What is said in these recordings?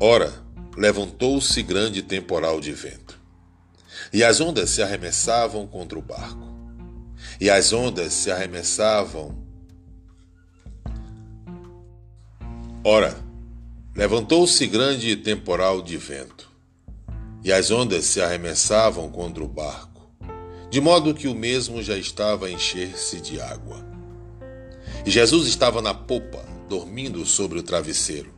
Ora, levantou-se grande temporal de vento, e as ondas se arremessavam contra o barco, e as ondas se arremessavam. Ora, levantou-se grande temporal de vento, e as ondas se arremessavam contra o barco, de modo que o mesmo já estava a encher-se de água. E Jesus estava na popa, dormindo sobre o travesseiro.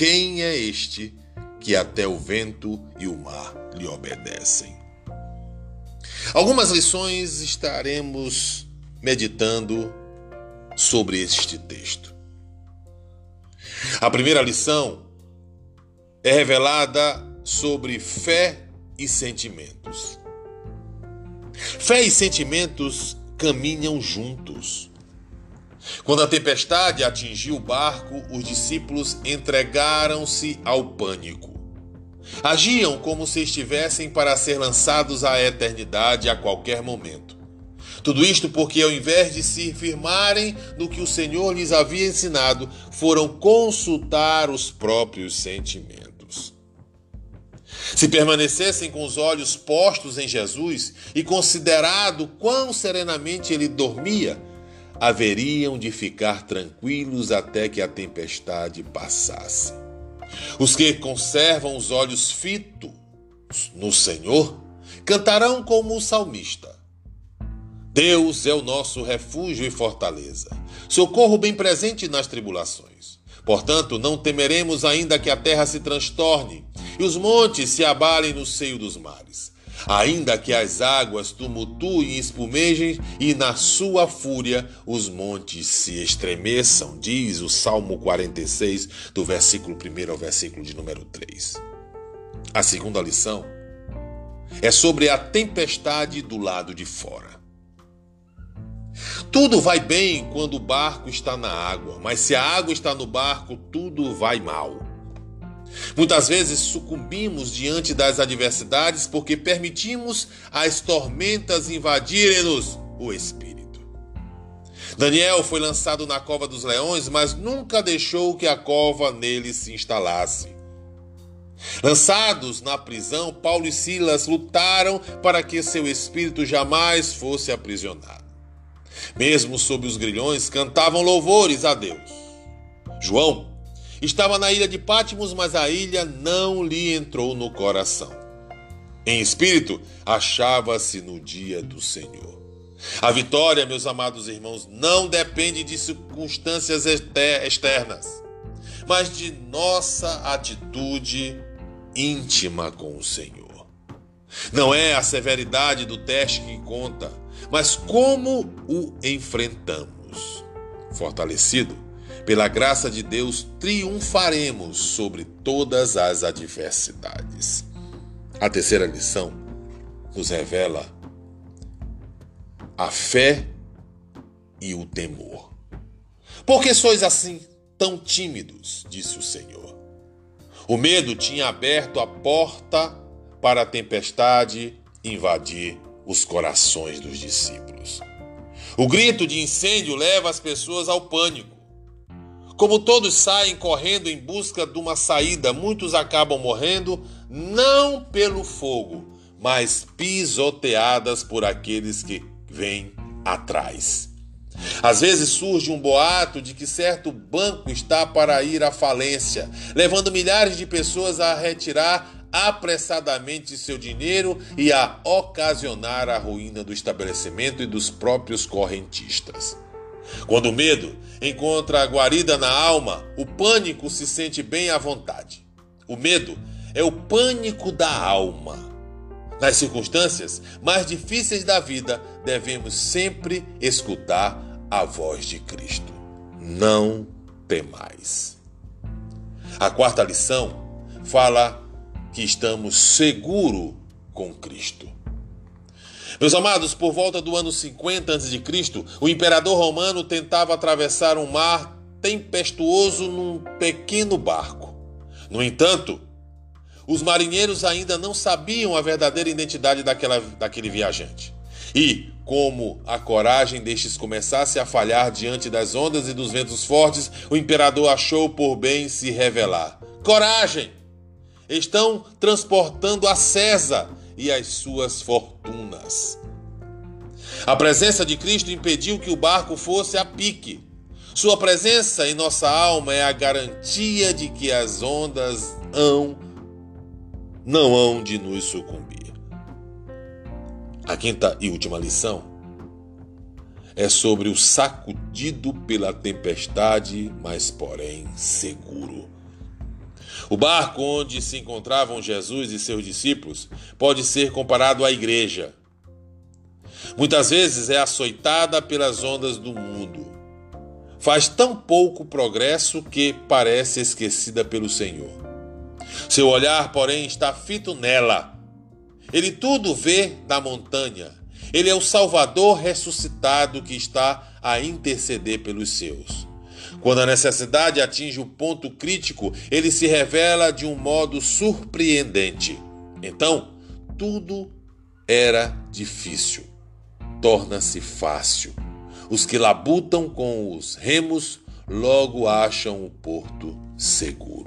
quem é este que até o vento e o mar lhe obedecem? Algumas lições estaremos meditando sobre este texto. A primeira lição é revelada sobre fé e sentimentos. Fé e sentimentos caminham juntos. Quando a tempestade atingiu o barco, os discípulos entregaram-se ao pânico. Agiam como se estivessem para ser lançados à eternidade a qualquer momento. Tudo isto porque, ao invés de se firmarem no que o Senhor lhes havia ensinado, foram consultar os próprios sentimentos. Se permanecessem com os olhos postos em Jesus e considerado quão serenamente ele dormia, haveriam de ficar tranquilos até que a tempestade passasse. Os que conservam os olhos fitos no Senhor cantarão como o salmista. Deus é o nosso refúgio e fortaleza, socorro bem presente nas tribulações. Portanto, não temeremos ainda que a terra se transtorne e os montes se abalem no seio dos mares ainda que as águas tumultuem e espumejem e na sua fúria os montes se estremeçam, diz o Salmo 46, do versículo 1 ao versículo de número 3. A segunda lição é sobre a tempestade do lado de fora. Tudo vai bem quando o barco está na água, mas se a água está no barco, tudo vai mal. Muitas vezes sucumbimos diante das adversidades porque permitimos as tormentas invadirem-nos o espírito. Daniel foi lançado na cova dos leões, mas nunca deixou que a cova nele se instalasse. Lançados na prisão, Paulo e Silas lutaram para que seu espírito jamais fosse aprisionado. Mesmo sob os grilhões, cantavam louvores a Deus. João Estava na ilha de Pátimos, mas a ilha não lhe entrou no coração. Em espírito, achava-se no dia do Senhor. A vitória, meus amados irmãos, não depende de circunstâncias externas, mas de nossa atitude íntima com o Senhor. Não é a severidade do teste que conta, mas como o enfrentamos. Fortalecido, pela graça de Deus, triunfaremos sobre todas as adversidades. A terceira lição nos revela a fé e o temor. Por que sois assim tão tímidos? disse o Senhor. O medo tinha aberto a porta para a tempestade invadir os corações dos discípulos. O grito de incêndio leva as pessoas ao pânico. Como todos saem correndo em busca de uma saída, muitos acabam morrendo não pelo fogo, mas pisoteadas por aqueles que vêm atrás. Às vezes surge um boato de que certo banco está para ir à falência, levando milhares de pessoas a retirar apressadamente seu dinheiro e a ocasionar a ruína do estabelecimento e dos próprios correntistas. Quando o medo encontra a guarida na alma, o pânico se sente bem à vontade. O medo é o pânico da alma. Nas circunstâncias mais difíceis da vida, devemos sempre escutar a voz de Cristo. Não temais. A quarta lição fala que estamos seguros com Cristo. Meus amados, por volta do ano 50 a.C., o imperador romano tentava atravessar um mar tempestuoso num pequeno barco. No entanto, os marinheiros ainda não sabiam a verdadeira identidade daquela, daquele viajante. E, como a coragem destes começasse a falhar diante das ondas e dos ventos fortes, o imperador achou por bem se revelar. Coragem! Estão transportando a César e as suas fortunas. A presença de Cristo impediu que o barco fosse a pique. Sua presença em nossa alma é a garantia de que as ondas hão, não hão de nos sucumbir. A quinta e última lição é sobre o sacudido pela tempestade, mas porém seguro. O barco onde se encontravam Jesus e seus discípulos pode ser comparado à igreja. Muitas vezes é açoitada pelas ondas do mundo. Faz tão pouco progresso que parece esquecida pelo Senhor. Seu olhar, porém, está fito nela. Ele tudo vê da montanha. Ele é o Salvador ressuscitado que está a interceder pelos seus. Quando a necessidade atinge o ponto crítico, ele se revela de um modo surpreendente. Então, tudo era difícil, torna-se fácil. Os que labutam com os remos logo acham o porto seguro.